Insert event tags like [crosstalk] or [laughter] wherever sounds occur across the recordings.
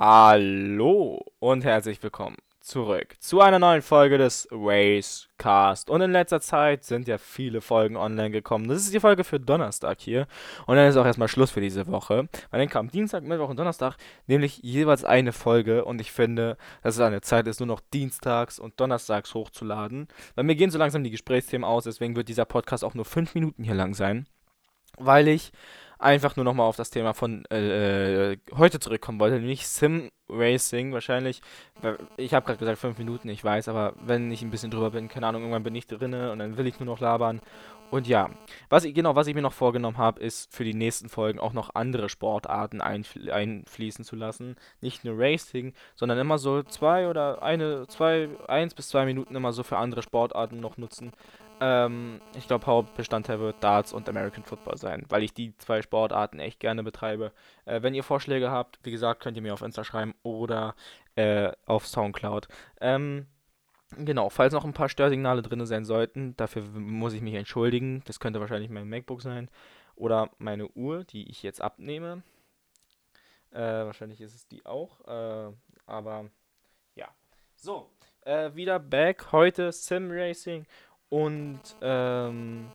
Hallo und herzlich willkommen zurück zu einer neuen Folge des Racecast. Und in letzter Zeit sind ja viele Folgen online gekommen. Das ist die Folge für Donnerstag hier. Und dann ist auch erstmal Schluss für diese Woche. Weil dann kam Dienstag, Mittwoch und Donnerstag nämlich jeweils eine Folge. Und ich finde, dass es eine Zeit ist, nur noch dienstags und donnerstags hochzuladen. Weil mir gehen so langsam die Gesprächsthemen aus. Deswegen wird dieser Podcast auch nur fünf Minuten hier lang sein. Weil ich einfach nur nochmal auf das Thema von äh, äh, heute zurückkommen wollte, nämlich Sim Racing. Wahrscheinlich, ich habe gerade gesagt fünf Minuten, ich weiß, aber wenn ich ein bisschen drüber bin, keine Ahnung, irgendwann bin ich drinne und dann will ich nur noch labern. Und ja, was ich, genau, was ich mir noch vorgenommen habe, ist für die nächsten Folgen auch noch andere Sportarten einfl einfließen zu lassen. Nicht nur Racing, sondern immer so zwei oder eine, zwei, eins bis zwei Minuten immer so für andere Sportarten noch nutzen. Ähm, ich glaube, Hauptbestandteil wird Darts und American Football sein, weil ich die zwei Sportarten echt gerne betreibe. Äh, wenn ihr Vorschläge habt, wie gesagt, könnt ihr mir auf Insta schreiben oder äh, auf Soundcloud. Ähm, genau, falls noch ein paar Störsignale drin sein sollten, dafür muss ich mich entschuldigen. Das könnte wahrscheinlich mein MacBook sein oder meine Uhr, die ich jetzt abnehme. Äh, wahrscheinlich ist es die auch, äh, aber ja. So, äh, wieder back. Heute Sim Racing und ähm,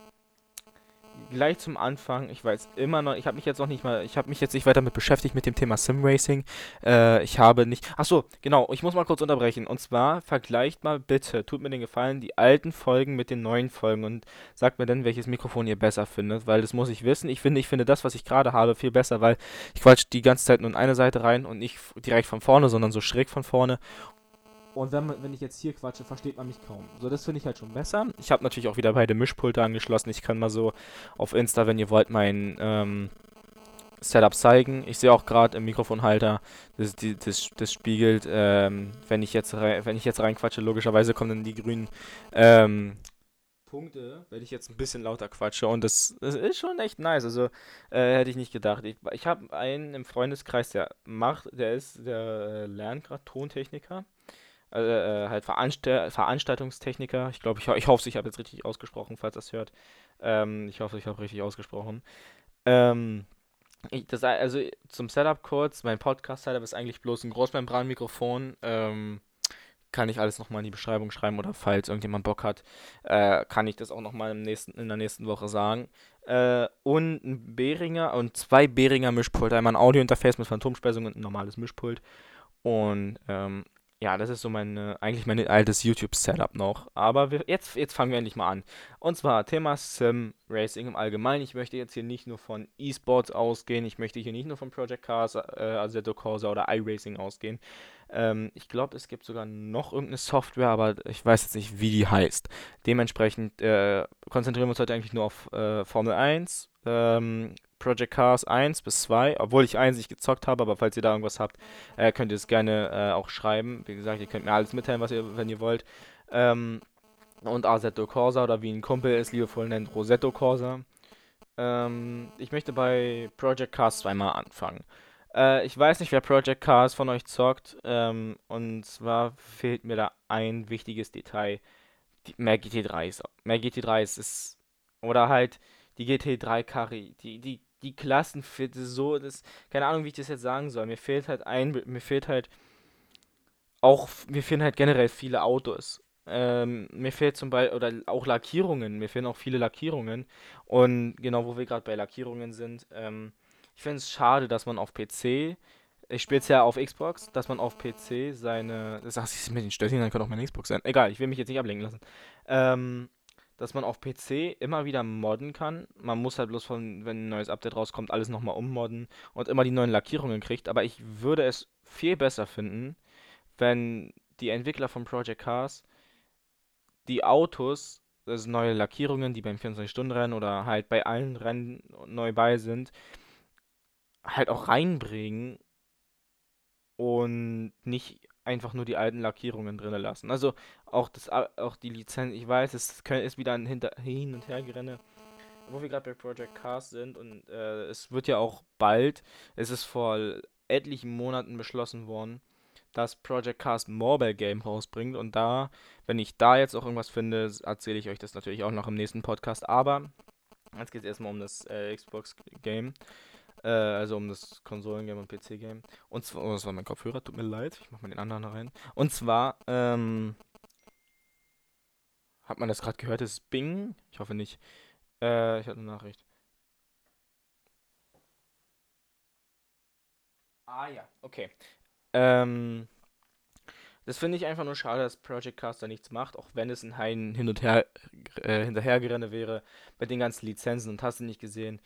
gleich zum Anfang, ich weiß immer noch, ich habe mich jetzt noch nicht mal, ich habe mich jetzt nicht weiter mit beschäftigt mit dem Thema Simracing. Äh, ich habe nicht, ach so, genau, ich muss mal kurz unterbrechen. Und zwar vergleicht mal bitte, tut mir den Gefallen, die alten Folgen mit den neuen Folgen und sagt mir dann, welches Mikrofon ihr besser findet, weil das muss ich wissen. Ich finde, ich finde das, was ich gerade habe, viel besser, weil ich quatsch die ganze Zeit nur in eine Seite rein und nicht direkt von vorne, sondern so schräg von vorne. Und wenn, wenn ich jetzt hier quatsche, versteht man mich kaum. So, das finde ich halt schon besser. Ich habe natürlich auch wieder beide Mischpulte angeschlossen. Ich kann mal so auf Insta, wenn ihr wollt, mein ähm, Setup zeigen. Ich sehe auch gerade im Mikrofonhalter, das, das, das spiegelt, ähm, wenn ich jetzt wenn ich jetzt reinquatsche, logischerweise kommen dann die grünen ähm, Punkte, wenn ich jetzt ein bisschen lauter quatsche. Und das, das ist schon echt nice. Also äh, hätte ich nicht gedacht. Ich, ich habe einen im Freundeskreis, der macht, der ist, der äh, lernt gerade Tontechniker äh, äh, halt Veranstalt Veranstaltungstechniker. Ich glaube, ich, ich hoffe, ich habe jetzt richtig ausgesprochen, falls das hört. Ähm, ich hoffe, ich habe richtig ausgesprochen. Ähm, ich, das, also zum Setup kurz, mein Podcast-Setup ist eigentlich bloß ein Großmembranmikrofon. Ähm, kann ich alles nochmal in die Beschreibung schreiben oder falls irgendjemand Bock hat, äh, kann ich das auch nochmal in der nächsten Woche sagen. Äh, und ein Behringer und zwei Behringer Mischpulte, einmal ein Audiointerface mit Phantomspeisung und ein normales Mischpult. Und ähm, ja, das ist so mein, eigentlich mein altes YouTube-Setup noch. Aber wir, jetzt, jetzt fangen wir endlich mal an. Und zwar Thema Sim Racing im Allgemeinen. Ich möchte jetzt hier nicht nur von E-Sports ausgehen. Ich möchte hier nicht nur von Project Cars, äh, Assetto Corsa oder iRacing ausgehen. Ähm, ich glaube, es gibt sogar noch irgendeine Software, aber ich weiß jetzt nicht, wie die heißt. Dementsprechend äh, konzentrieren wir uns heute eigentlich nur auf äh, Formel 1, ähm, Project Cars 1 bis 2, obwohl ich 1 nicht gezockt habe, aber falls ihr da irgendwas habt, äh, könnt ihr es gerne äh, auch schreiben. Wie gesagt, ihr könnt mir alles mitteilen, was ihr, wenn ihr wollt. Ähm, und Assetto Corsa oder wie ein Kumpel es liebevoll nennt, Rosetto Corsa. Ähm, ich möchte bei Project Cars zweimal anfangen. Äh, ich weiß nicht, wer Project Cars von euch zockt. Ähm, und zwar fehlt mir da ein wichtiges Detail. Die, mehr GT3 ist. Mehr GT3 ist, oder halt die GT3 Karre, die, die die Klassenfitte so, das, keine Ahnung, wie ich das jetzt sagen soll. Mir fehlt halt ein, mir fehlt halt auch, mir fehlen halt generell viele Autos. Ähm, mir fehlt zum Beispiel, oder auch Lackierungen, mir fehlen auch viele Lackierungen. Und genau, wo wir gerade bei Lackierungen sind, ähm, ich finde es schade, dass man auf PC, ich spiele es ja auf Xbox, dass man auf PC seine, das du mit den Stößchen, dann könnte auch meine Xbox sein. Egal, ich will mich jetzt nicht ablenken lassen. Ähm, dass man auf PC immer wieder modden kann. Man muss halt bloß von, wenn ein neues Update rauskommt, alles nochmal ummodden und immer die neuen Lackierungen kriegt. Aber ich würde es viel besser finden, wenn die Entwickler von Project Cars die Autos, also neue Lackierungen, die beim 24-Stunden-Rennen oder halt bei allen Rennen neu bei sind, halt auch reinbringen und nicht einfach nur die alten Lackierungen drin lassen. Also auch das auch die Lizenz, ich weiß, es ist wieder ein Hinter Hin- und Hergerenne, wo wir gerade bei Project Cars sind und äh, es wird ja auch bald, es ist vor etlichen Monaten beschlossen worden, dass Project Cars Mobile Game rausbringt und da, wenn ich da jetzt auch irgendwas finde, erzähle ich euch das natürlich auch noch im nächsten Podcast, aber jetzt geht es erstmal um das äh, Xbox Game. Äh, also um das Konsolengame und PC-Game. Und zwar, oh, das war mein Kopfhörer, tut mir leid. Ich mach mal den anderen rein. Und zwar, ähm, hat man das gerade gehört? Das ist Bing? Ich hoffe nicht. Äh, ich hatte eine Nachricht. Ah ja, okay. Ähm, das finde ich einfach nur schade, dass Project Caster nichts macht, auch wenn es ein Hein hin und her äh, hinterhergerenne wäre mit den ganzen Lizenzen und hast du nicht gesehen,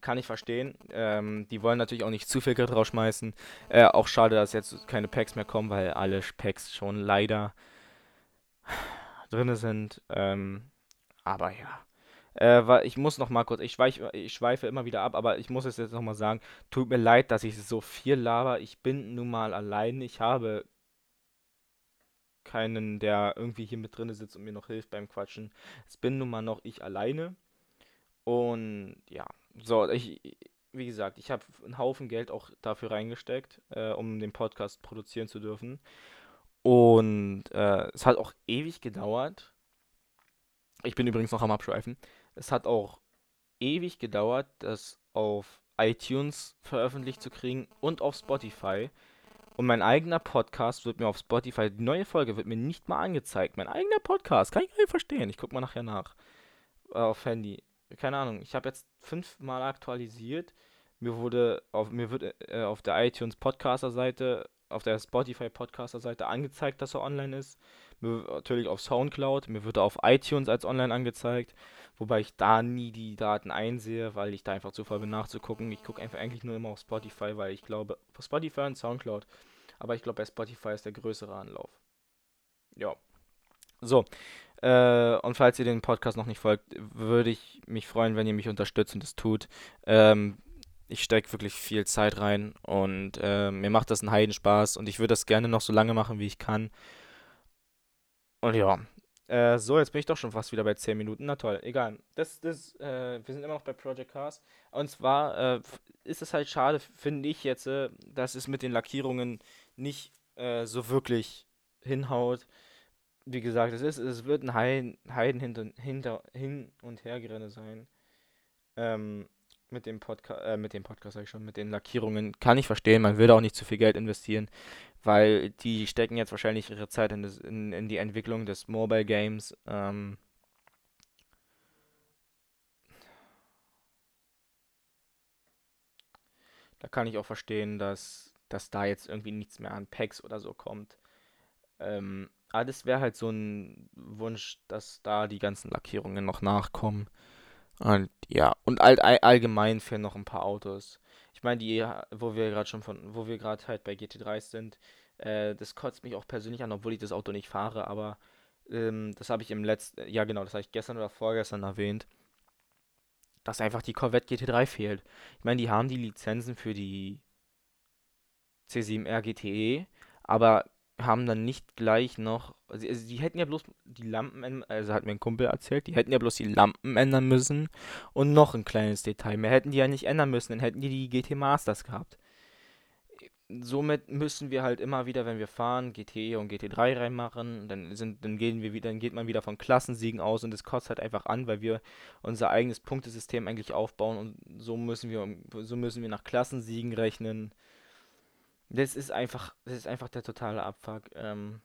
kann ich verstehen. Ähm, die wollen natürlich auch nicht zu viel Geld rausschmeißen. Äh, auch schade, dass jetzt keine Packs mehr kommen, weil alle Packs schon leider drin sind. Ähm, aber ja. Äh, ich muss noch mal kurz, ich, schweif, ich schweife immer wieder ab, aber ich muss es jetzt noch mal sagen, tut mir leid, dass ich so viel laber. Ich bin nun mal allein. Ich habe keinen, der irgendwie hier mit drin sitzt und mir noch hilft beim Quatschen. Es bin nun mal noch ich alleine. Und ja, so, ich, wie gesagt, ich habe einen Haufen Geld auch dafür reingesteckt, äh, um den Podcast produzieren zu dürfen. Und äh, es hat auch ewig gedauert. Ich bin übrigens noch am Abschweifen. Es hat auch ewig gedauert, das auf iTunes veröffentlicht zu kriegen und auf Spotify. Und mein eigener Podcast wird mir auf Spotify, die neue Folge wird mir nicht mal angezeigt. Mein eigener Podcast, kann ich gar nicht verstehen. Ich gucke mal nachher nach. Äh, auf Handy. Keine Ahnung. Ich habe jetzt fünfmal aktualisiert. Mir wurde auf, mir wird äh, auf der iTunes Podcaster Seite, auf der Spotify Podcaster Seite angezeigt, dass er online ist. Mir, natürlich auf Soundcloud. Mir wird er auf iTunes als online angezeigt. Wobei ich da nie die Daten einsehe, weil ich da einfach zu voll bin nachzugucken. Ich gucke einfach eigentlich nur immer auf Spotify, weil ich glaube, Spotify und Soundcloud. Aber ich glaube, bei Spotify ist der größere Anlauf. Ja. So. Äh, und falls ihr den Podcast noch nicht folgt, würde ich mich freuen, wenn ihr mich unterstützt und es tut. Ähm, ich stecke wirklich viel Zeit rein und äh, mir macht das einen Heidenspaß und ich würde das gerne noch so lange machen, wie ich kann. Und ja, äh, so, jetzt bin ich doch schon fast wieder bei 10 Minuten. Na toll, egal. Das, das, äh, wir sind immer noch bei Project Cars. Und zwar äh, ist es halt schade, finde ich jetzt, äh, dass es mit den Lackierungen nicht äh, so wirklich hinhaut. Wie gesagt, es ist, es wird ein Heiden, Heiden hinter, hinter, hin und her sein. Ähm, mit dem Podcast, äh, mit dem Podcast sag ich schon, mit den Lackierungen kann ich verstehen. Man will auch nicht zu viel Geld investieren, weil die stecken jetzt wahrscheinlich ihre Zeit in, das, in, in die Entwicklung des Mobile Games. Ähm, da kann ich auch verstehen, dass, dass da jetzt irgendwie nichts mehr an Packs oder so kommt. Ähm, aber das wäre halt so ein Wunsch, dass da die ganzen Lackierungen noch nachkommen. Und ja, und all, allgemein für noch ein paar Autos. Ich meine, die, wo wir gerade schon von, wo wir gerade halt bei GT3 sind, äh, das kotzt mich auch persönlich an, obwohl ich das Auto nicht fahre, aber ähm, das habe ich im letzten, ja genau, das habe ich gestern oder vorgestern erwähnt, dass einfach die Corvette GT3 fehlt. Ich meine, die haben die Lizenzen für die C7R GTE, aber haben dann nicht gleich noch. Also, also die hätten ja bloß die Lampen, also hat mir ein Kumpel erzählt, die hätten ja bloß die Lampen ändern müssen und noch ein kleines Detail. Mehr hätten die ja nicht ändern müssen, dann hätten die die GT Masters gehabt. Somit müssen wir halt immer wieder, wenn wir fahren, GT und GT3 reinmachen. Dann, sind, dann, gehen wir wieder, dann geht man wieder von Klassensiegen aus und das kostet halt einfach an, weil wir unser eigenes Punktesystem eigentlich aufbauen und so müssen wir, so müssen wir nach Klassensiegen rechnen. Das ist einfach, das ist einfach der totale Abfuck. Ähm,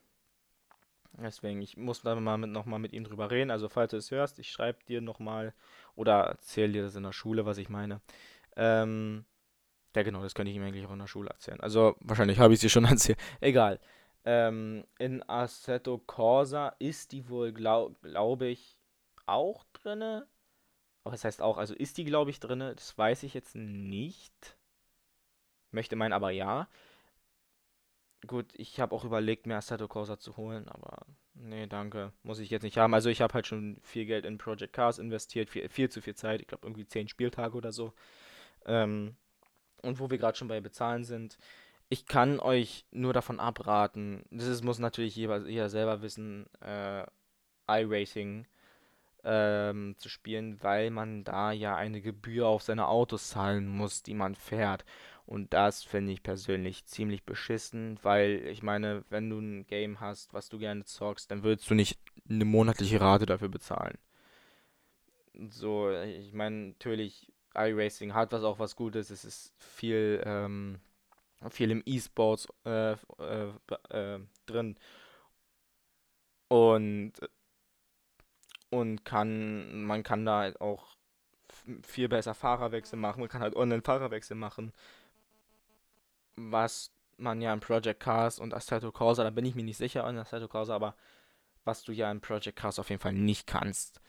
deswegen, ich muss da mal mit, nochmal mit ihm drüber reden. Also, falls du es hörst, ich schreibe dir nochmal oder erzähle dir das in der Schule, was ich meine. Ähm, ja, genau, das könnte ich ihm eigentlich auch in der Schule erzählen. Also, wahrscheinlich habe ich es dir schon [laughs] erzählt. Egal. Ähm, in Assetto Corsa ist die wohl, glaube glaub ich, auch drinne. Aber das heißt auch, also ist die, glaube ich, drinne. Das weiß ich jetzt nicht. Möchte meinen aber ja. Gut, ich habe auch überlegt, mir Assetto Corsa zu holen, aber nee, danke. Muss ich jetzt nicht haben. Also ich habe halt schon viel Geld in Project Cars investiert, viel, viel zu viel Zeit. Ich glaube irgendwie 10 Spieltage oder so. Ähm, und wo wir gerade schon bei Bezahlen sind, ich kann euch nur davon abraten, das ist, muss natürlich jeder, jeder selber wissen, äh, iRacing ähm, zu spielen, weil man da ja eine Gebühr auf seine Autos zahlen muss, die man fährt. Und das finde ich persönlich ziemlich beschissen, weil ich meine, wenn du ein Game hast, was du gerne zockst, dann würdest du nicht eine monatliche Rate dafür bezahlen. So, ich meine, natürlich, iRacing hat was auch was Gutes. Es ist viel, ähm, viel im E-Sports äh, äh, äh, drin. Und, und kann, man kann da halt auch viel besser Fahrerwechsel machen. Man kann halt online Fahrerwechsel machen. Was man ja in Project Cars und Assetto Corsa, da bin ich mir nicht sicher in Assetto Corsa, aber was du ja in Project Cars auf jeden Fall nicht kannst.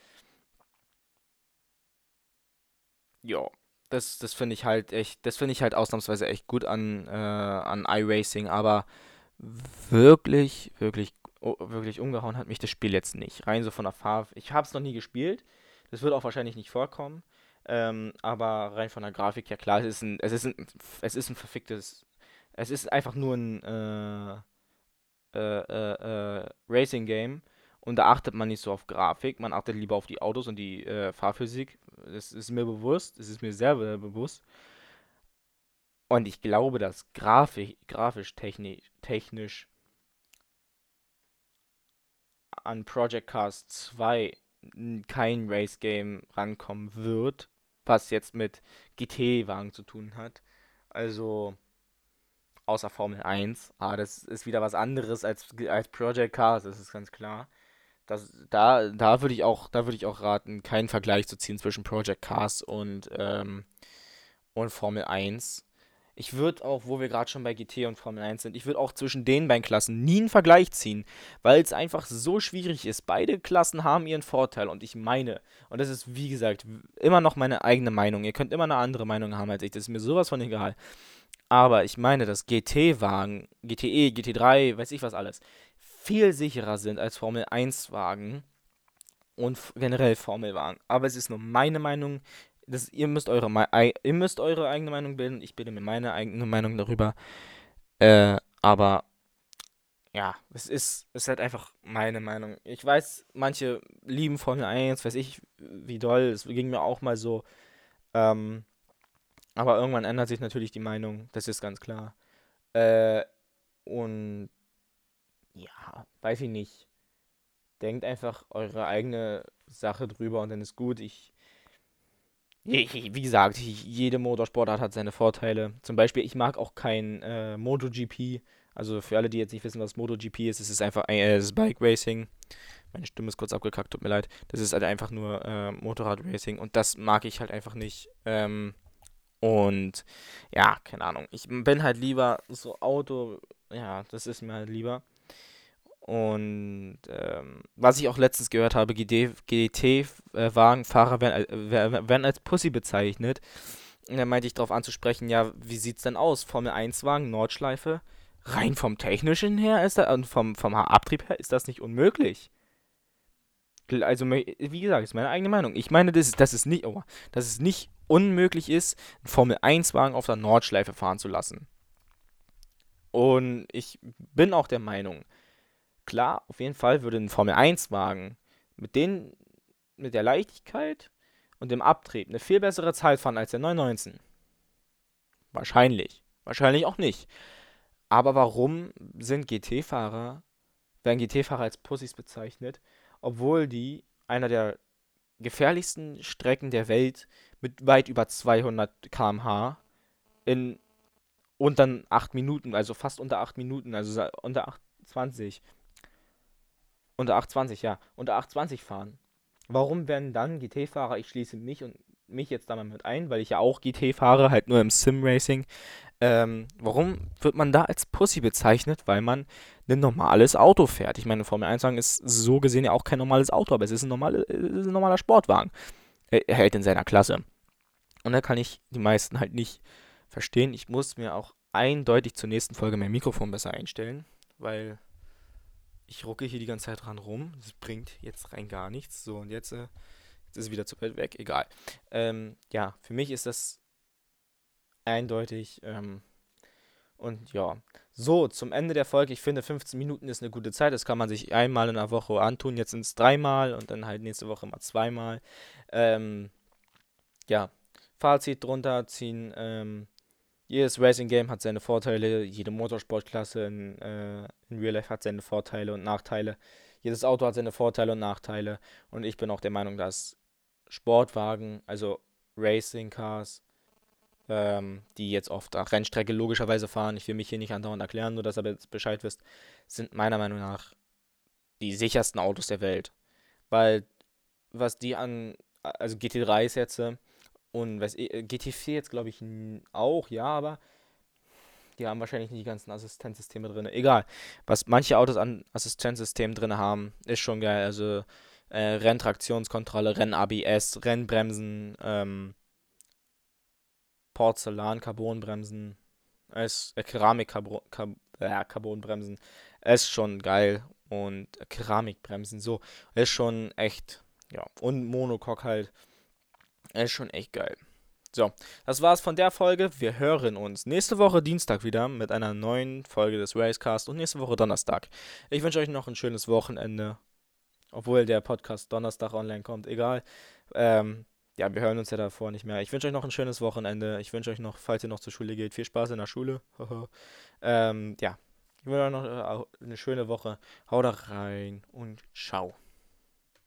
Ja, das, das finde ich halt echt, das finde ich halt ausnahmsweise echt gut an, äh, an iRacing, aber wirklich, wirklich, oh, wirklich umgehauen hat mich das Spiel jetzt nicht. Rein so von der Farbe. Ich habe es noch nie gespielt. Das wird auch wahrscheinlich nicht vorkommen. Ähm, aber rein von der Grafik, ja klar, es ist ein, es ist ein, es ist ein verficktes, es ist einfach nur ein äh, äh, äh, äh Racing-Game und da achtet man nicht so auf Grafik, man achtet lieber auf die Autos und die äh, Fahrphysik. Das ist mir bewusst, das ist mir sehr bewusst. Und ich glaube, dass Grafik, grafisch technisch, technisch an Project Cars 2 kein Race Game rankommen wird, was jetzt mit GT-Wagen zu tun hat. Also außer Formel 1. Ah, das ist wieder was anderes als, als Project Cars, das ist ganz klar. Das, da da würde ich auch, da würde ich auch raten, keinen Vergleich zu ziehen zwischen Project Cars und, ähm, und Formel 1. Ich würde auch, wo wir gerade schon bei GT und Formel 1 sind, ich würde auch zwischen den beiden Klassen nie einen Vergleich ziehen, weil es einfach so schwierig ist. Beide Klassen haben ihren Vorteil und ich meine, und das ist wie gesagt immer noch meine eigene Meinung. Ihr könnt immer eine andere Meinung haben als ich, das ist mir sowas von egal. Aber ich meine, dass GT-Wagen, GTE, GT3, weiß ich was alles, viel sicherer sind als Formel 1-Wagen und generell Formelwagen. Aber es ist nur meine Meinung das, ihr, müsst eure, ihr müsst eure eigene Meinung bilden. Ich bilde mir meine eigene Meinung darüber. Äh, aber ja, es ist, es ist halt einfach meine Meinung. Ich weiß, manche lieben Formel 1, weiß ich, wie doll. Es ging mir auch mal so. Ähm, aber irgendwann ändert sich natürlich die Meinung, das ist ganz klar. Äh, und ja, weiß ich nicht. Denkt einfach eure eigene Sache drüber und dann ist gut. Ich wie gesagt, jede Motorsportart hat seine Vorteile. Zum Beispiel, ich mag auch kein äh, MotoGP. Also für alle, die jetzt nicht wissen, was MotoGP ist, es ist einfach äh, das Bike Racing. Meine Stimme ist kurz abgekackt, tut mir leid. Das ist halt einfach nur äh, Motorrad-Racing und das mag ich halt einfach nicht. Ähm, und ja, keine Ahnung. Ich bin halt lieber so Auto, ja, das ist mir halt lieber. Und ähm, was ich auch letztens gehört habe, GT-Wagenfahrer werden, äh, werden als Pussy bezeichnet. Und da meinte ich darauf anzusprechen, ja, wie sieht's denn aus? Formel 1-Wagen, Nordschleife? Rein vom technischen her ist das, und vom, vom Abtrieb her ist das nicht unmöglich. Also, wie gesagt, ist meine eigene Meinung. Ich meine, dass, dass, es nicht, oh, dass es nicht unmöglich ist, einen Formel 1-Wagen auf der Nordschleife fahren zu lassen. Und ich bin auch der Meinung, klar, auf jeden Fall würde ein Formel-1-Wagen mit, mit der Leichtigkeit und dem Abtrieb eine viel bessere Zeit fahren als der 919. Wahrscheinlich. Wahrscheinlich auch nicht. Aber warum sind GT-Fahrer, werden GT-Fahrer als Pussys bezeichnet, obwohl die einer der gefährlichsten Strecken der Welt mit weit über 200 km/h in unter 8 Minuten, also fast unter 8 Minuten, also unter 8,20 unter 820, ja. Unter 820 fahren. Warum werden dann GT-Fahrer, ich schließe mich und mich jetzt da mal mit ein, weil ich ja auch GT fahre, halt nur im Sim-Racing. Ähm, warum wird man da als Pussy bezeichnet? Weil man ein normales Auto fährt. Ich meine, Formel 1-Wagen ist so gesehen ja auch kein normales Auto, aber es ist ein, normale, ist ein normaler Sportwagen. Er hält in seiner Klasse. Und da kann ich die meisten halt nicht verstehen. Ich muss mir auch eindeutig zur nächsten Folge mein Mikrofon besser einstellen, weil ich rucke hier die ganze Zeit dran rum. Das bringt jetzt rein gar nichts. So, und jetzt, äh, jetzt ist wieder zu weit weg. Egal. Ähm, ja, für mich ist das eindeutig. Ähm, und ja, so, zum Ende der Folge. Ich finde, 15 Minuten ist eine gute Zeit. Das kann man sich einmal in der Woche antun. Jetzt sind es dreimal und dann halt nächste Woche mal zweimal. Ähm, ja, Fazit drunter ziehen. Ähm, jedes Racing Game hat seine Vorteile, jede Motorsportklasse in, äh, in Real Life hat seine Vorteile und Nachteile. Jedes Auto hat seine Vorteile und Nachteile. Und ich bin auch der Meinung, dass Sportwagen, also Racing Cars, ähm, die jetzt auf der Rennstrecke logischerweise fahren. Ich will mich hier nicht andauernd erklären, nur dass ihr jetzt Bescheid wisst, sind meiner Meinung nach die sichersten Autos der Welt. Weil was die an, also GT3 ist jetzt und was, äh, GT4 jetzt glaube ich auch, ja, aber die haben wahrscheinlich nicht die ganzen Assistenzsysteme drin. Egal. Was manche Autos an Assistenzsystemen drin haben, ist schon geil. Also äh, Renntraktionskontrolle, Renn-ABS, Rennbremsen, ähm, Porzellan-Carbonbremsen, äh, Keramik-Carbonbremsen. Äh, ist schon geil. Und Keramikbremsen, so. Ist schon echt, ja. Und Monocoque halt. Ist schon echt geil. So, das war's von der Folge. Wir hören uns nächste Woche Dienstag wieder mit einer neuen Folge des Racecast und nächste Woche Donnerstag. Ich wünsche euch noch ein schönes Wochenende. Obwohl der Podcast Donnerstag online kommt, egal. Ähm, ja, wir hören uns ja davor nicht mehr. Ich wünsche euch noch ein schönes Wochenende. Ich wünsche euch noch, falls ihr noch zur Schule geht, viel Spaß in der Schule. ähm, ja, ich wünsche euch noch äh, eine schöne Woche. Haut rein und ciao.